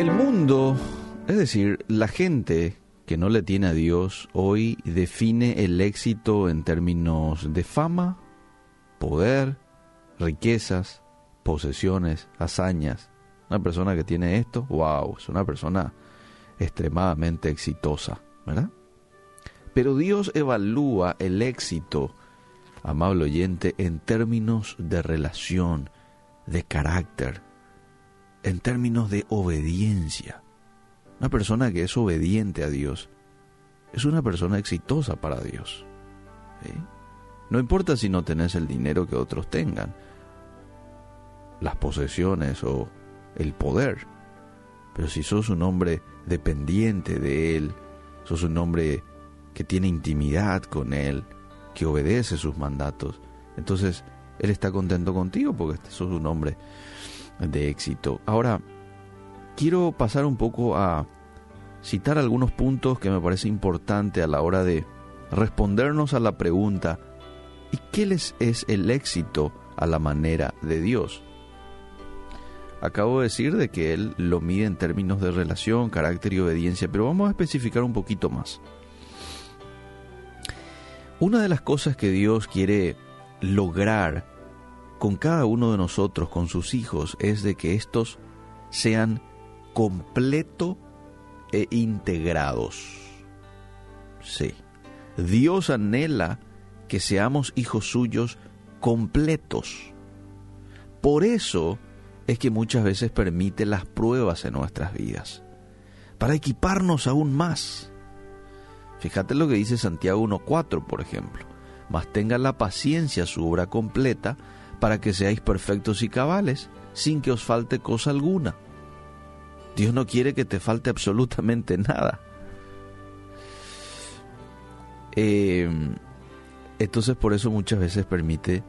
El mundo, es decir, la gente que no le tiene a Dios hoy define el éxito en términos de fama, poder, riquezas, posesiones, hazañas. Una persona que tiene esto, wow, es una persona extremadamente exitosa, ¿verdad? Pero Dios evalúa el éxito, amable oyente, en términos de relación, de carácter, en términos de obediencia. Una persona que es obediente a Dios es una persona exitosa para Dios. No importa si no tenés el dinero que otros tengan, las posesiones o el poder, pero si sos un hombre dependiente de Él, sos un hombre que tiene intimidad con Él, que obedece sus mandatos, entonces Él está contento contigo porque sos un hombre de éxito. Ahora, quiero pasar un poco a citar algunos puntos que me parece importante a la hora de respondernos a la pregunta ¿y qué les es el éxito a la manera de Dios? Acabo de decir de que Él lo mide en términos de relación, carácter y obediencia, pero vamos a especificar un poquito más. Una de las cosas que Dios quiere lograr con cada uno de nosotros, con sus hijos, es de que estos sean completo e integrados. Sí. Dios anhela que seamos hijos suyos completos. Por eso es que muchas veces permite las pruebas en nuestras vidas, para equiparnos aún más. Fíjate lo que dice Santiago 1.4, por ejemplo. Mas tenga la paciencia su obra completa, para que seáis perfectos y cabales, sin que os falte cosa alguna. Dios no quiere que te falte absolutamente nada. Em, entonces por eso muchas veces permite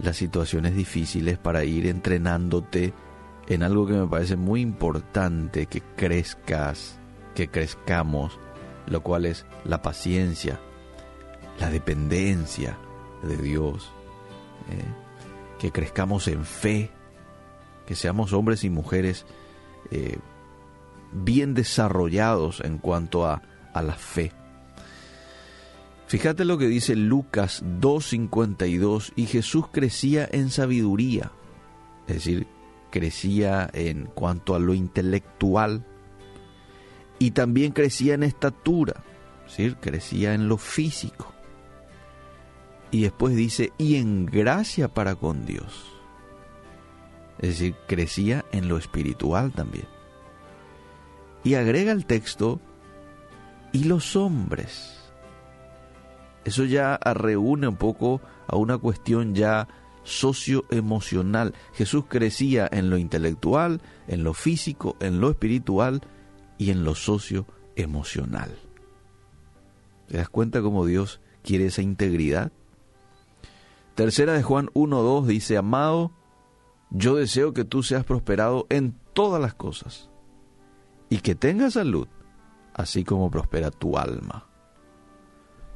las situaciones difíciles para ir entrenándote en algo que me parece muy importante que crezcas, que crezcamos, lo cual es la paciencia, la dependencia de Dios. ¿eh? Que crezcamos en fe, que seamos hombres y mujeres eh, bien desarrollados en cuanto a, a la fe. Fíjate lo que dice Lucas 2.52, y Jesús crecía en sabiduría, es decir, crecía en cuanto a lo intelectual, y también crecía en estatura, es decir, crecía en lo físico. Y después dice, y en gracia para con Dios. Es decir, crecía en lo espiritual también. Y agrega el texto, y los hombres. Eso ya reúne un poco a una cuestión ya socioemocional. Jesús crecía en lo intelectual, en lo físico, en lo espiritual y en lo socioemocional. ¿Te das cuenta cómo Dios quiere esa integridad? Tercera de Juan 1.2 dice, amado, yo deseo que tú seas prosperado en todas las cosas y que tengas salud, así como prospera tu alma.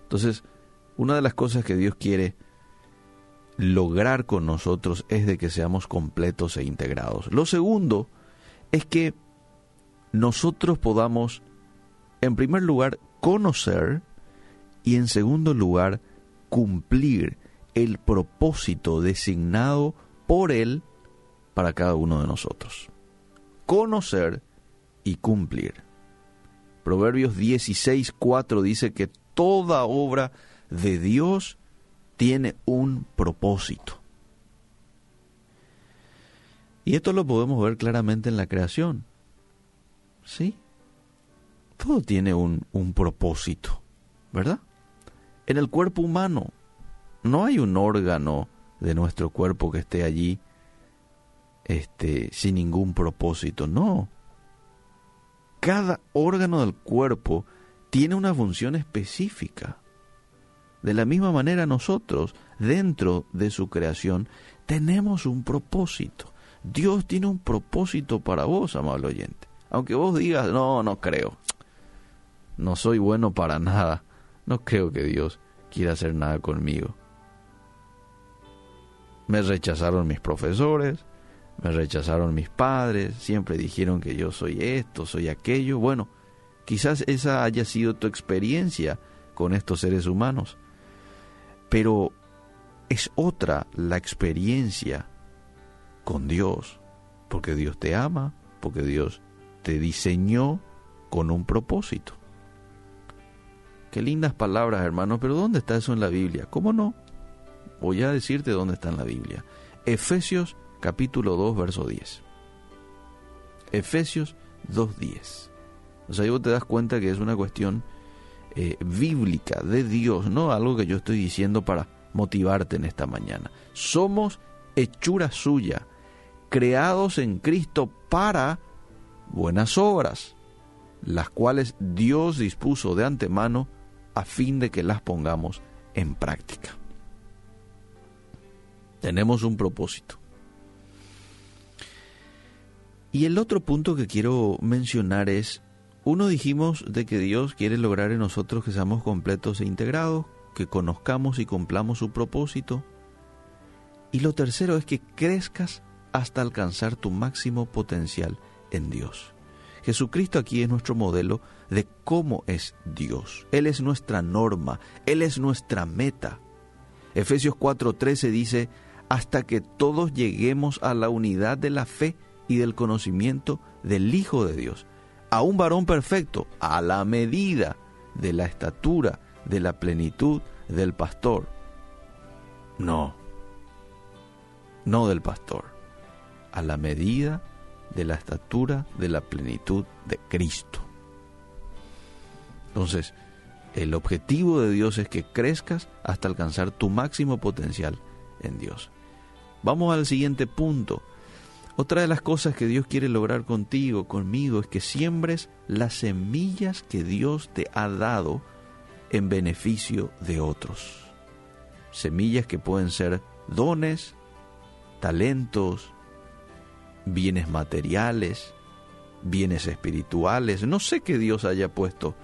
Entonces, una de las cosas que Dios quiere lograr con nosotros es de que seamos completos e integrados. Lo segundo es que nosotros podamos, en primer lugar, conocer y en segundo lugar, cumplir el propósito designado por Él para cada uno de nosotros. Conocer y cumplir. Proverbios 16.4 dice que toda obra de Dios tiene un propósito. Y esto lo podemos ver claramente en la creación. ¿Sí? Todo tiene un, un propósito, ¿verdad? En el cuerpo humano no hay un órgano de nuestro cuerpo que esté allí este, sin ningún propósito, no. Cada órgano del cuerpo tiene una función específica. De la misma manera nosotros, dentro de su creación, tenemos un propósito. Dios tiene un propósito para vos, amable oyente. Aunque vos digas, no, no creo. No soy bueno para nada. No creo que Dios quiera hacer nada conmigo. Me rechazaron mis profesores, Me rechazaron mis padres, siempre dijeron que yo soy esto, soy aquello. Bueno, quizás esa haya sido tu experiencia con estos seres humanos. Pero es otra la experiencia con Dios, porque Dios te ama, porque Dios te diseñó con un propósito. Qué lindas palabras, hermanos, pero ¿dónde está eso en la Biblia? ¿Cómo no? Voy a decirte dónde está en la Biblia. Efesios capítulo 2, verso 10. Efesios 2.10. O sea, ahí vos te das cuenta que es una cuestión eh, bíblica de Dios, no algo que yo estoy diciendo para motivarte en esta mañana. Somos hechura suya, creados en Cristo para buenas obras, las cuales Dios dispuso de antemano a fin de que las pongamos en práctica. Tenemos un propósito. Y el otro punto que quiero mencionar es, uno dijimos de que Dios quiere lograr en nosotros que seamos completos e integrados, que conozcamos y cumplamos su propósito. Y lo tercero es que crezcas hasta alcanzar tu máximo potencial en Dios. Jesucristo aquí es nuestro modelo de cómo es Dios. Él es nuestra norma, Él es nuestra meta. Efesios 4:13 dice, hasta que todos lleguemos a la unidad de la fe y del conocimiento del Hijo de Dios, a un varón perfecto, a la medida de la estatura, de la plenitud del pastor. No, no del pastor, a la medida de la estatura, de la plenitud de Cristo. Entonces, el objetivo de Dios es que crezcas hasta alcanzar tu máximo potencial en Dios. Vamos al siguiente punto. Otra de las cosas que Dios quiere lograr contigo, conmigo, es que siembres las semillas que Dios te ha dado en beneficio de otros. Semillas que pueden ser dones, talentos, bienes materiales, bienes espirituales. No sé qué Dios haya puesto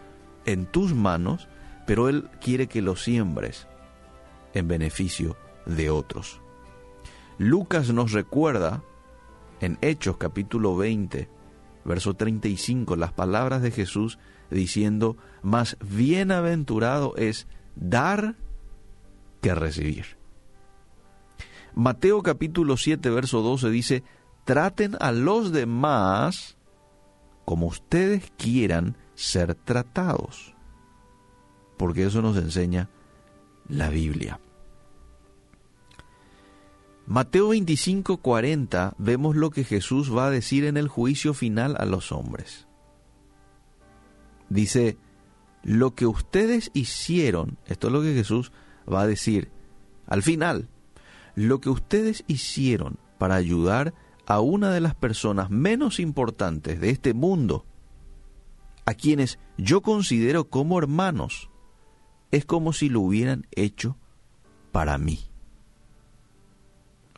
en tus manos, pero Él quiere que lo siembres en beneficio de otros. Lucas nos recuerda en Hechos capítulo 20, verso 35, las palabras de Jesús diciendo, más bienaventurado es dar que recibir. Mateo capítulo 7, verso 12 dice, traten a los demás como ustedes quieran ser tratados, porque eso nos enseña la Biblia. Mateo 25, 40 vemos lo que Jesús va a decir en el juicio final a los hombres. Dice, lo que ustedes hicieron, esto es lo que Jesús va a decir al final, lo que ustedes hicieron para ayudar a una de las personas menos importantes de este mundo, a quienes yo considero como hermanos, es como si lo hubieran hecho para mí.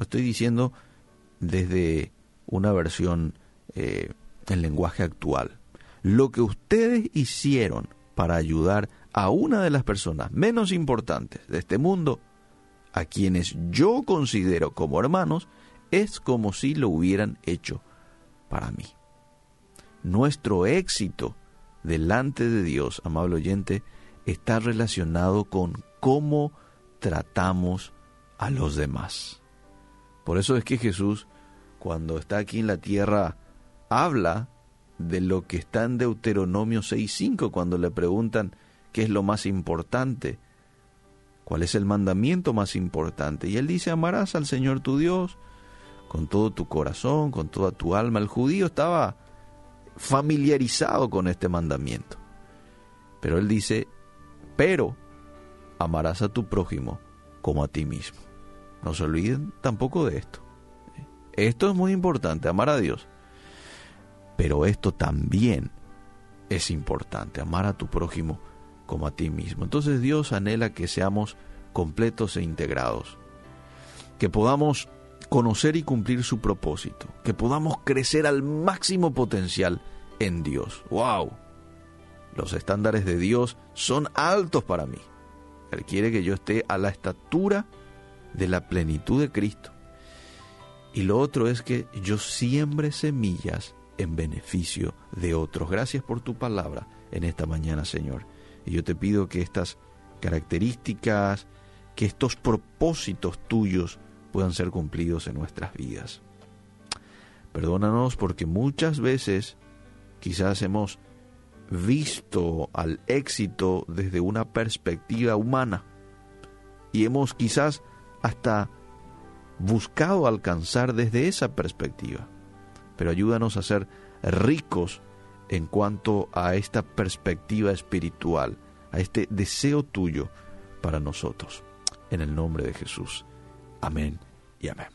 Lo estoy diciendo desde una versión eh, en lenguaje actual. Lo que ustedes hicieron para ayudar a una de las personas menos importantes de este mundo, a quienes yo considero como hermanos, es como si lo hubieran hecho para mí. Nuestro éxito delante de Dios, amable oyente, está relacionado con cómo tratamos a los demás. Por eso es que Jesús, cuando está aquí en la tierra, habla de lo que está en Deuteronomio 6.5, cuando le preguntan qué es lo más importante, cuál es el mandamiento más importante. Y él dice, amarás al Señor tu Dios con todo tu corazón, con toda tu alma. El judío estaba familiarizado con este mandamiento. Pero él dice, pero amarás a tu prójimo como a ti mismo. No se olviden tampoco de esto. Esto es muy importante, amar a Dios. Pero esto también es importante, amar a tu prójimo como a ti mismo. Entonces Dios anhela que seamos completos e integrados, que podamos conocer y cumplir su propósito, que podamos crecer al máximo potencial en Dios. ¡Wow! Los estándares de Dios son altos para mí. Él quiere que yo esté a la estatura de la plenitud de Cristo. Y lo otro es que yo siembre semillas en beneficio de otros. Gracias por tu palabra en esta mañana, Señor. Y yo te pido que estas características, que estos propósitos tuyos puedan ser cumplidos en nuestras vidas. Perdónanos porque muchas veces quizás hemos visto al éxito desde una perspectiva humana y hemos quizás hasta buscado alcanzar desde esa perspectiva. Pero ayúdanos a ser ricos en cuanto a esta perspectiva espiritual, a este deseo tuyo para nosotros. En el nombre de Jesús. Amén y amén.